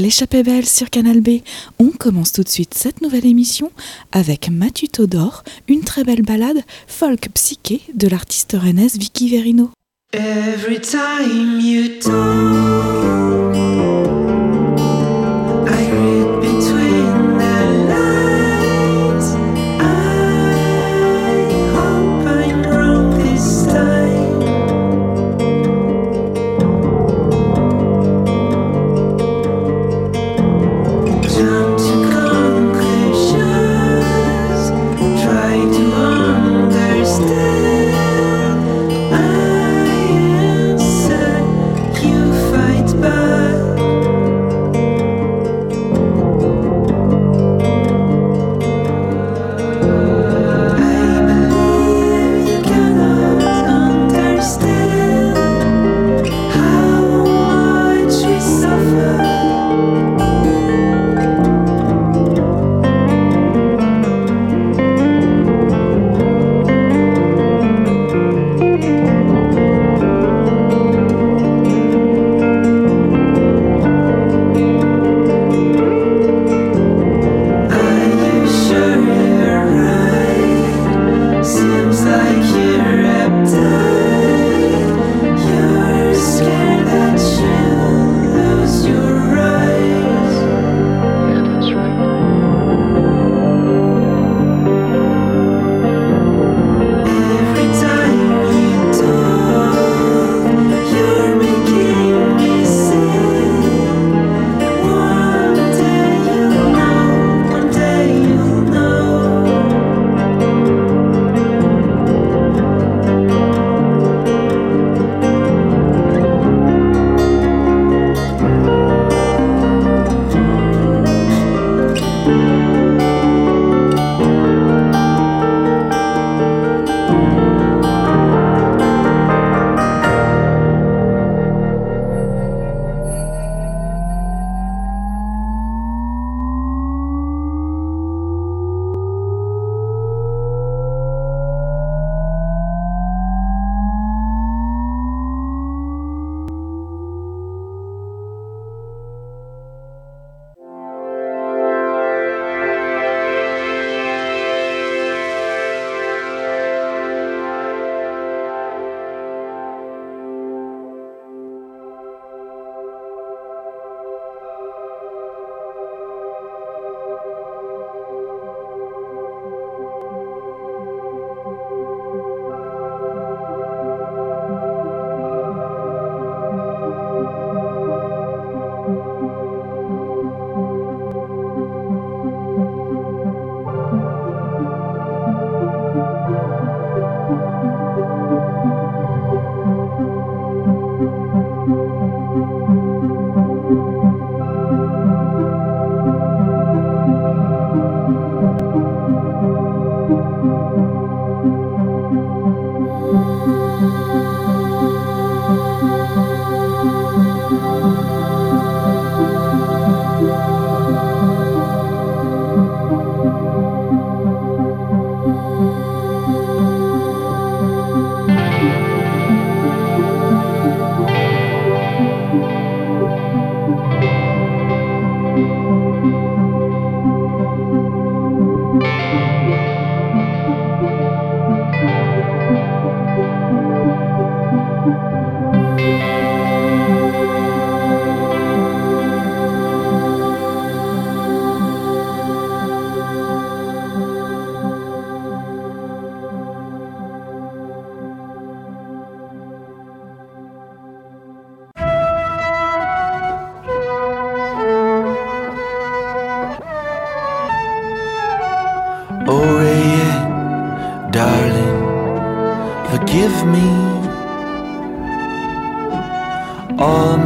l'échappée belle sur Canal B. On commence tout de suite cette nouvelle émission avec Mathieu Todor, une très belle balade folk psyché de l'artiste rennaise Vicky Verino.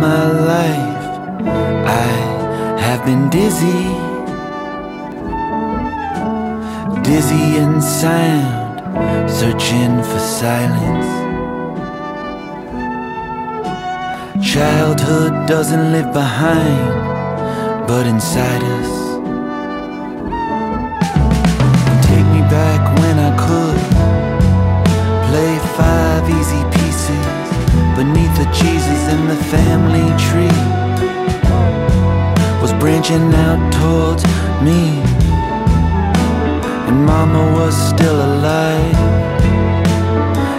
My life I have been dizzy, dizzy in sound, searching for silence. Childhood doesn't live behind, but inside us. Cheeses in the family tree. Was branching out towards me. And Mama was still alive,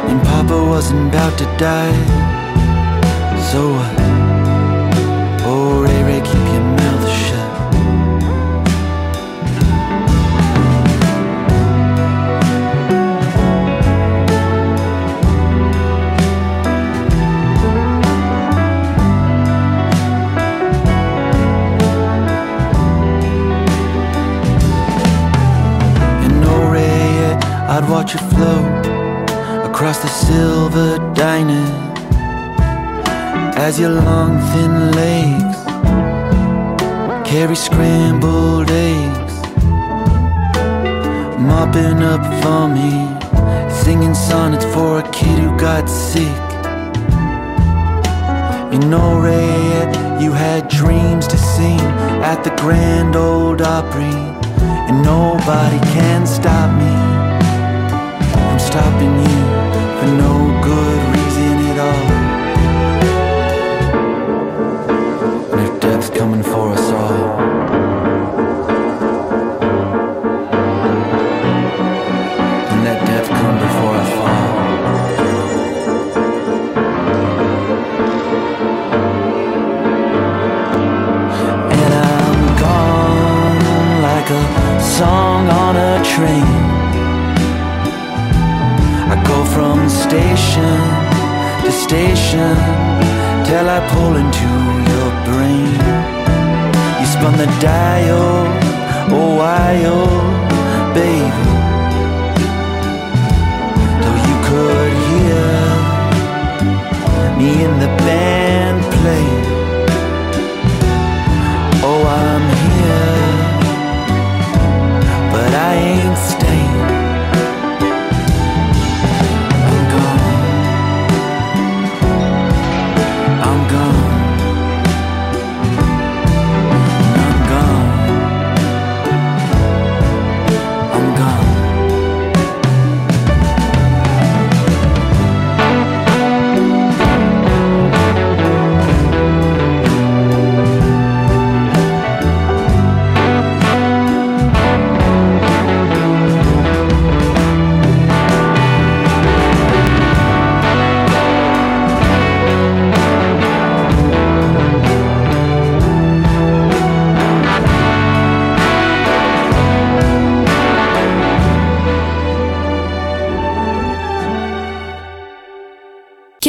and Papa wasn't about to die. So what? Watch it float across the silver dining as your long thin legs carry scrambled eggs, mopping up for me, singing sonnets for a kid who got sick. You know, Ray, you had dreams to sing at the Grand Ole Opry, and nobody can stop me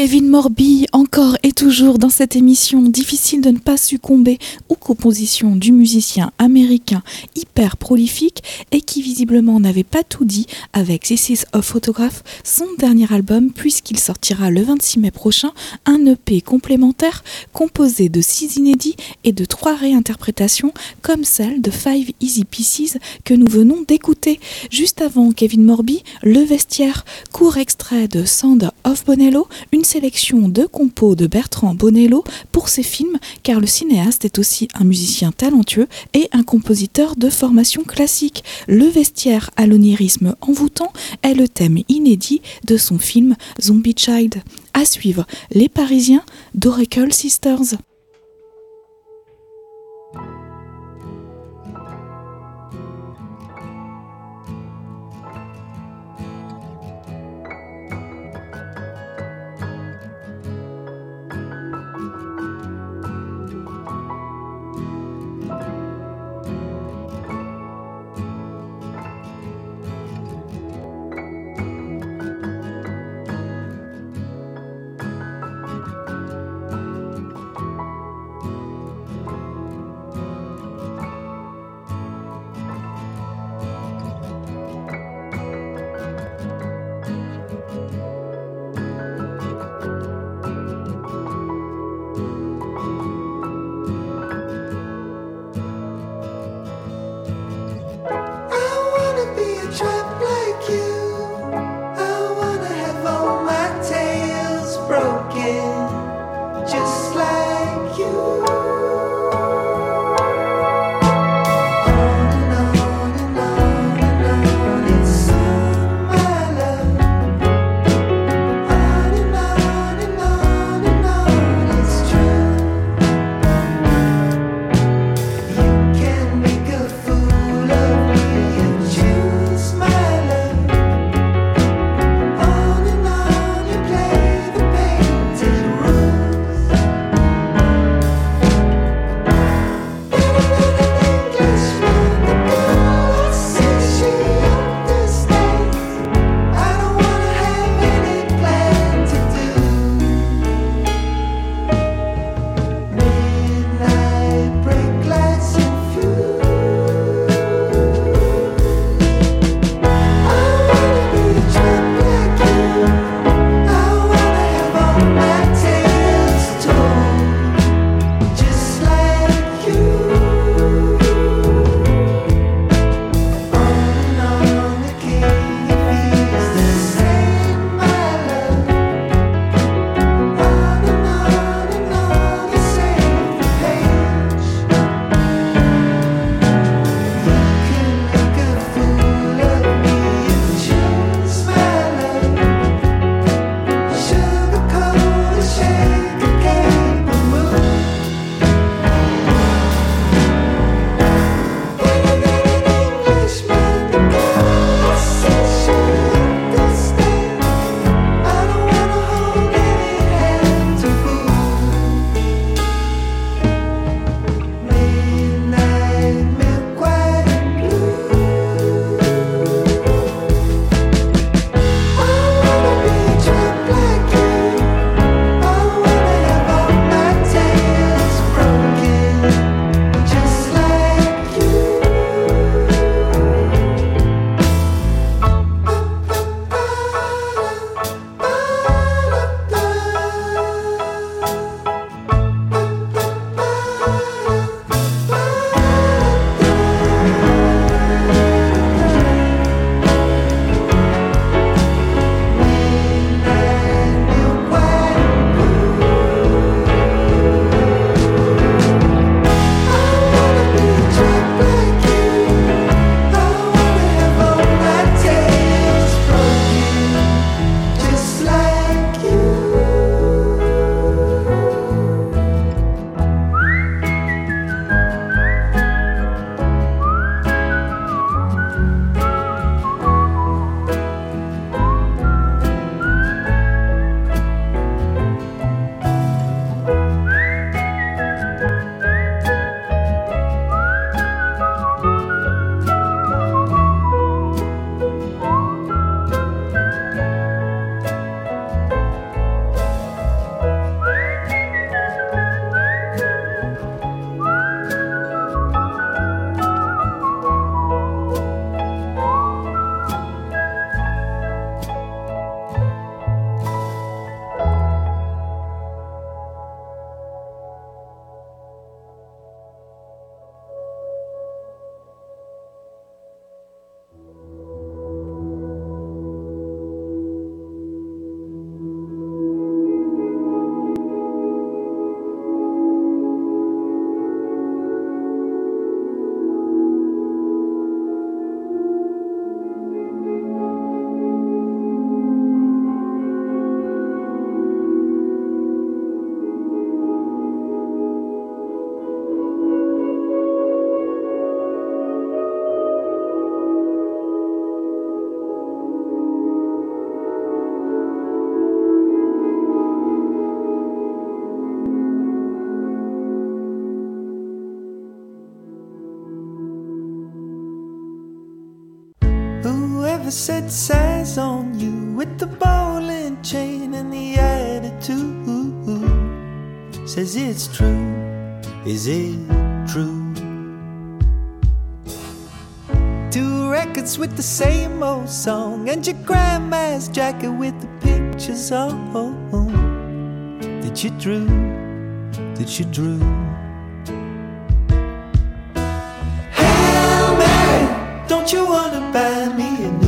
Kevin Morby, encore et toujours dans cette émission, difficile de ne pas succomber aux compositions du musicien américain hyper prolifique et qui visiblement n'avait pas tout dit avec This is a Photograph, son dernier album, puisqu'il sortira le 26 mai prochain un EP complémentaire composé de six inédits et de trois réinterprétations comme celle de Five Easy Pieces que nous venons d'écouter. Juste avant Kevin Morby, Le Vestiaire, court extrait de Sound of Bonello, une sélection de compos de Bertrand Bonello pour ses films, car le cinéaste est aussi un musicien talentueux et un compositeur de formation classique. Le Vestiaire à l'onirisme envoûtant est le thème inédit de son film Zombie Child. À suivre, Les Parisiens d'Oracle Sisters. Says on you with the bowling chain and the attitude says it's true. Is it true? Two records with the same old song and your grandma's jacket with the pictures on that you drew, that you drew. Hail Mary, don't you wanna buy me a new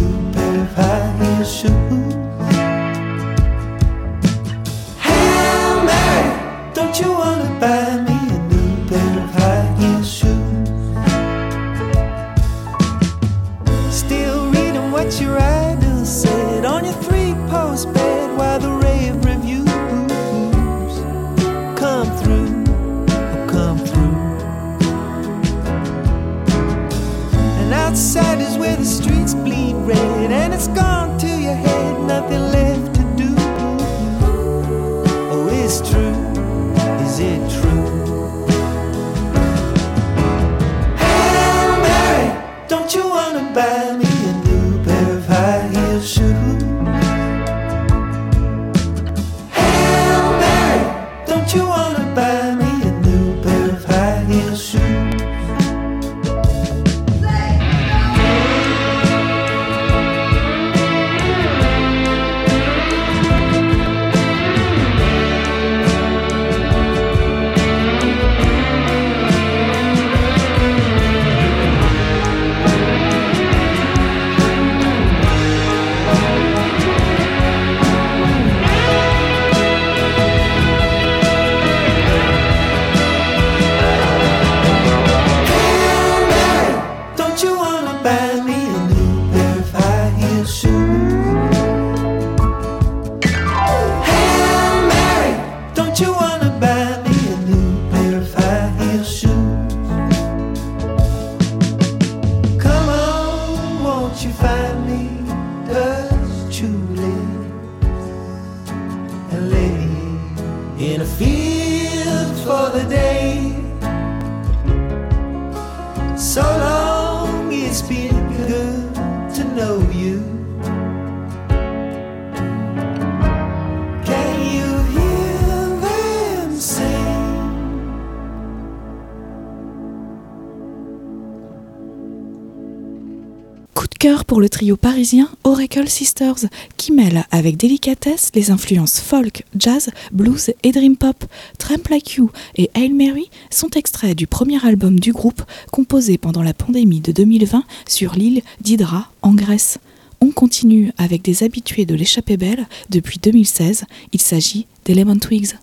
pair? Hail Mary, don't you wanna buy me trio parisien Oracle Sisters, qui mêle avec délicatesse les influences folk, jazz, blues et dream pop. Tramp Like You et Hail Mary sont extraits du premier album du groupe composé pendant la pandémie de 2020 sur l'île d'Hydra en Grèce. On continue avec des habitués de l'échappée belle depuis 2016. Il s'agit des Lemon Twigs.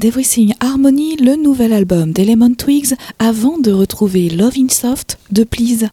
d'Everything Harmony, le nouvel album d'Element Twigs, avant de retrouver Loving Soft de Please.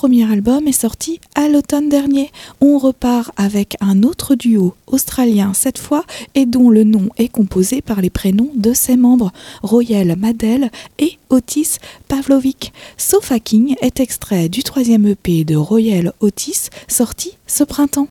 Premier album est sorti à l'automne dernier. On repart avec un autre duo australien cette fois et dont le nom est composé par les prénoms de ses membres, Royal Madel et Otis Pavlovic. Sofa King est extrait du troisième EP de Royal Otis sorti ce printemps.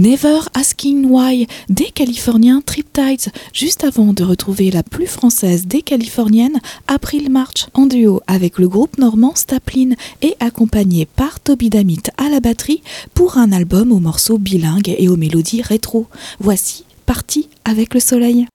Never Asking Why des Californiens Triptides, juste avant de retrouver la plus française des Californiennes, April March, en duo avec le groupe normand Staplin et accompagné par Toby Damit à la batterie pour un album aux morceaux bilingues et aux mélodies rétro. Voici Parti avec le soleil.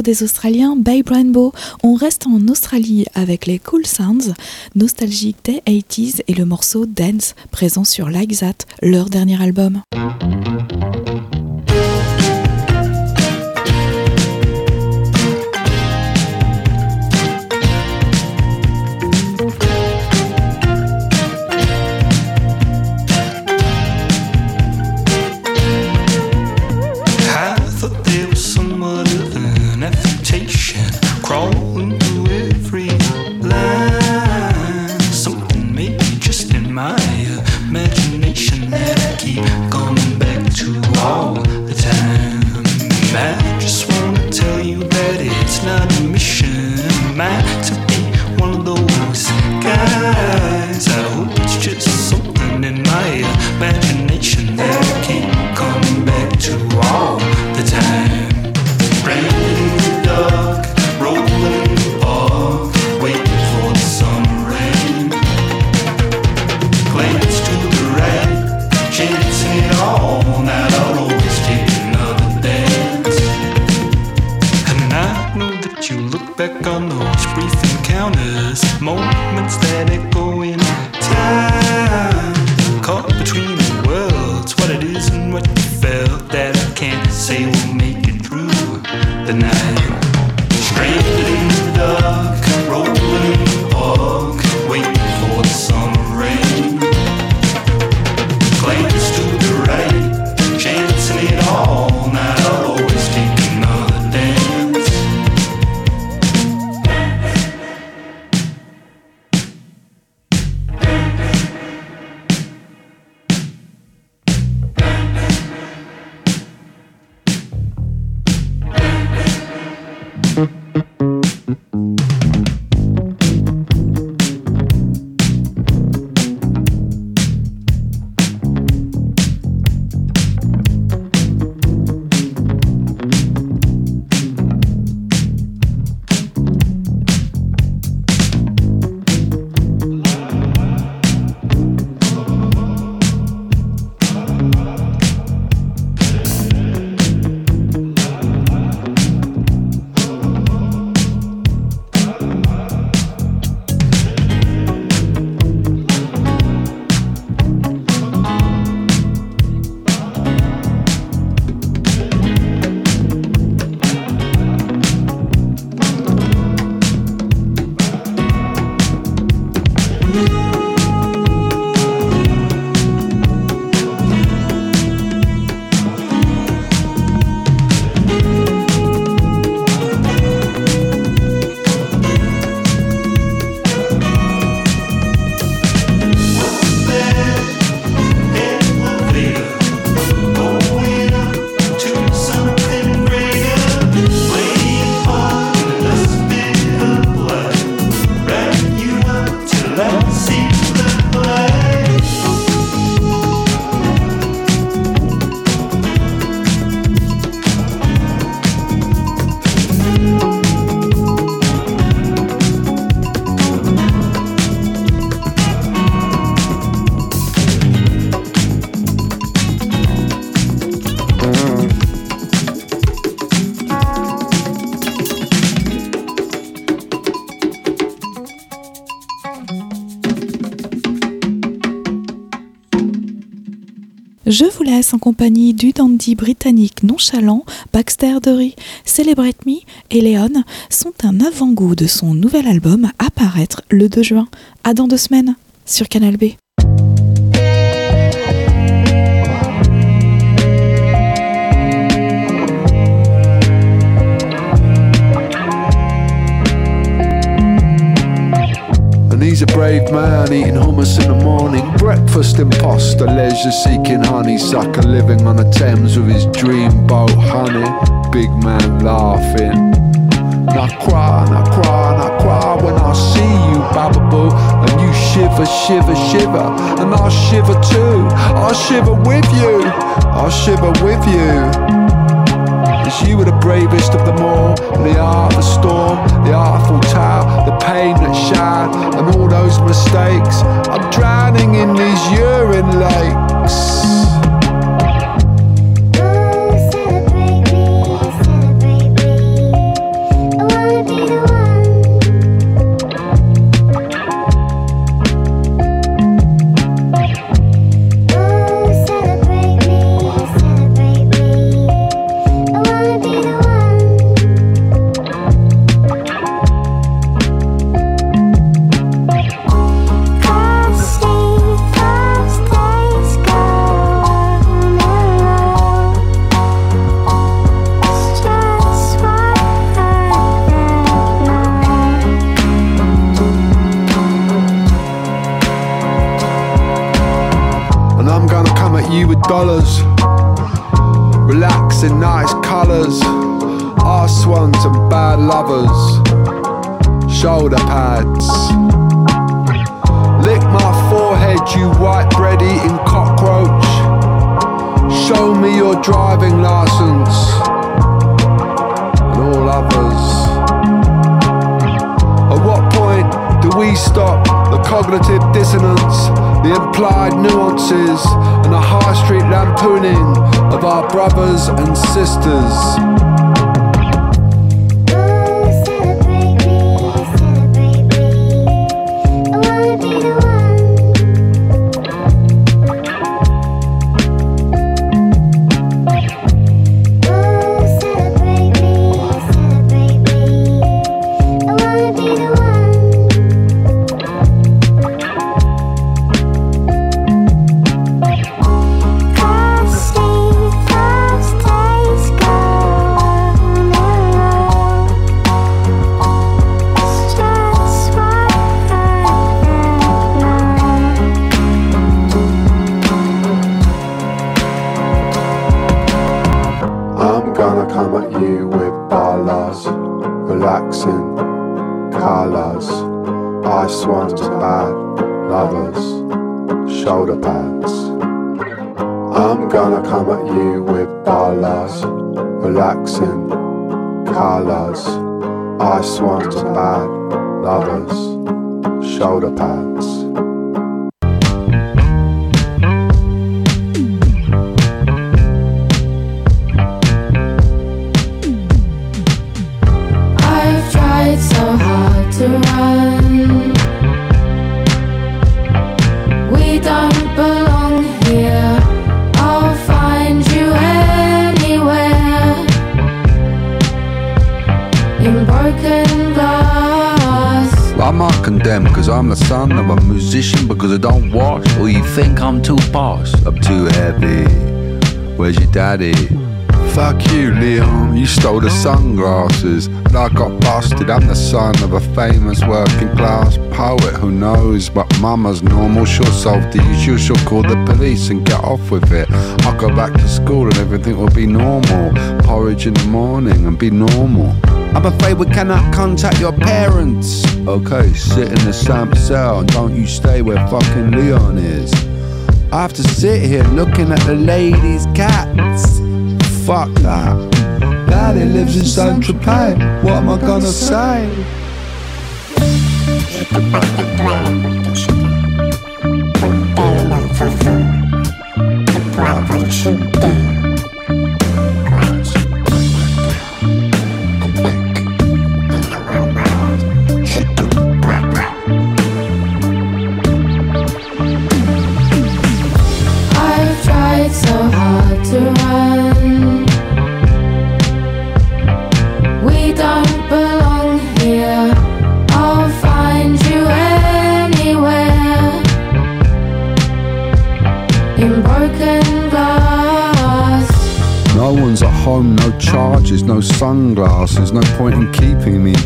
Des Australiens Babe Rainbow. On reste en Australie avec les Cool Sounds, nostalgiques des 80s et le morceau Dance, présent sur Like That, leur dernier album. Je vous laisse en compagnie du dandy britannique nonchalant Baxter Dury. Celebrate Me et Leon sont un avant-goût de son nouvel album à paraître le 2 juin. À dans deux semaines sur Canal B. he's a brave man eating hummus in the morning. Breakfast imposter, leisure seeking honeysucker, living on the Thames with his dream boat, honey. Big man laughing. And I cry and I cry and I cry when I see you, Bababoo. And you shiver, shiver, shiver. And I shiver too. I shiver with you. I shiver with you. Cause you were the bravest of them all. The art the storm, the artful tale, the pain that shattered, and all those mistakes. I'm drowning in these urine lakes. come at you with dollars. Relax in nice colours. Arse swans and bad lovers. Shoulder pads. Lick my forehead, you white bread eating cockroach. Show me your driving license. And all others. At what point do we stop the cognitive dissonance? the implied nuances and the high street lampooning of our brothers and sisters. lovers, shoulder pads. Sunglasses. And I got busted. I'm the son of a famous working class poet. Who knows? But mama's normal. She'll solve the issue. She'll call the police and get off with it. I'll go back to school and everything will be normal. Porridge in the morning and be normal. I'm afraid we cannot contact your parents. Okay, sit in the same cell and don't you stay where fucking Leon is. I have to sit here looking at the ladies' cats. Fuck that. Daddy lives in Saint Tropez. What am I gonna say? I've tried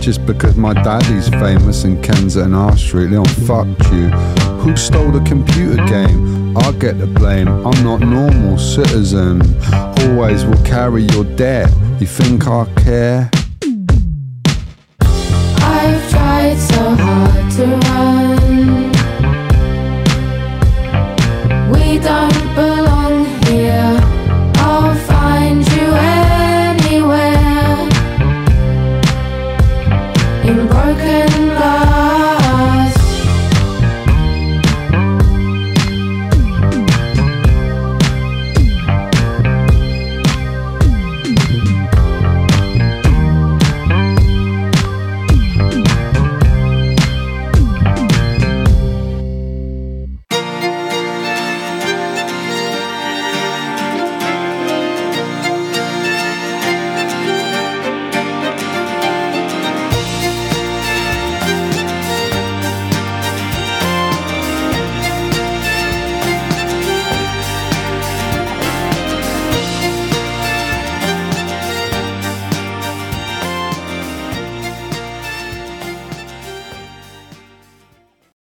just because my daddy's famous and Ken's at an R Street. Leon, fuck you. Who stole the computer game? I get the blame. I'm not normal citizen. Always will carry your debt. You think I care? I've tried so hard to run. We don't